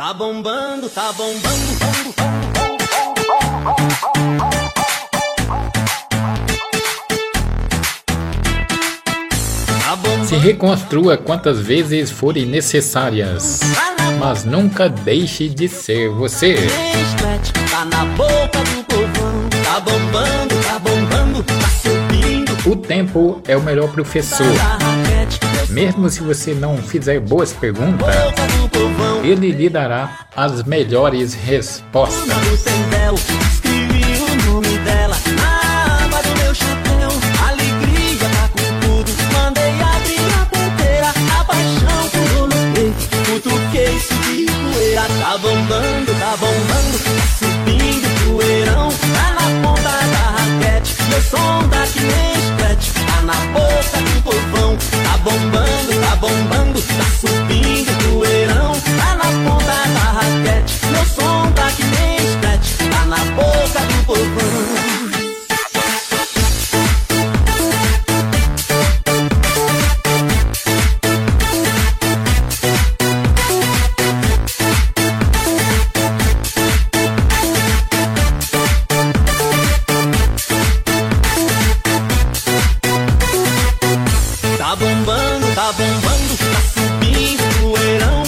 Tá bombando, tá bombando, tá Se reconstrua quantas vezes forem necessárias, mas nunca deixe de ser você. Tá tá bombando, tá bombando, tá subindo. O tempo é o melhor professor. Mesmo se você não fizer boas perguntas, ele lhe dará as melhores respostas. Tá bombando, tá bombando, Tá subindo o poeirão. Tá na ponta da raquete Meu som tá que nem esquete Tá na boca do povão. Tá bombando Tá bombando, tá subindo, poeirão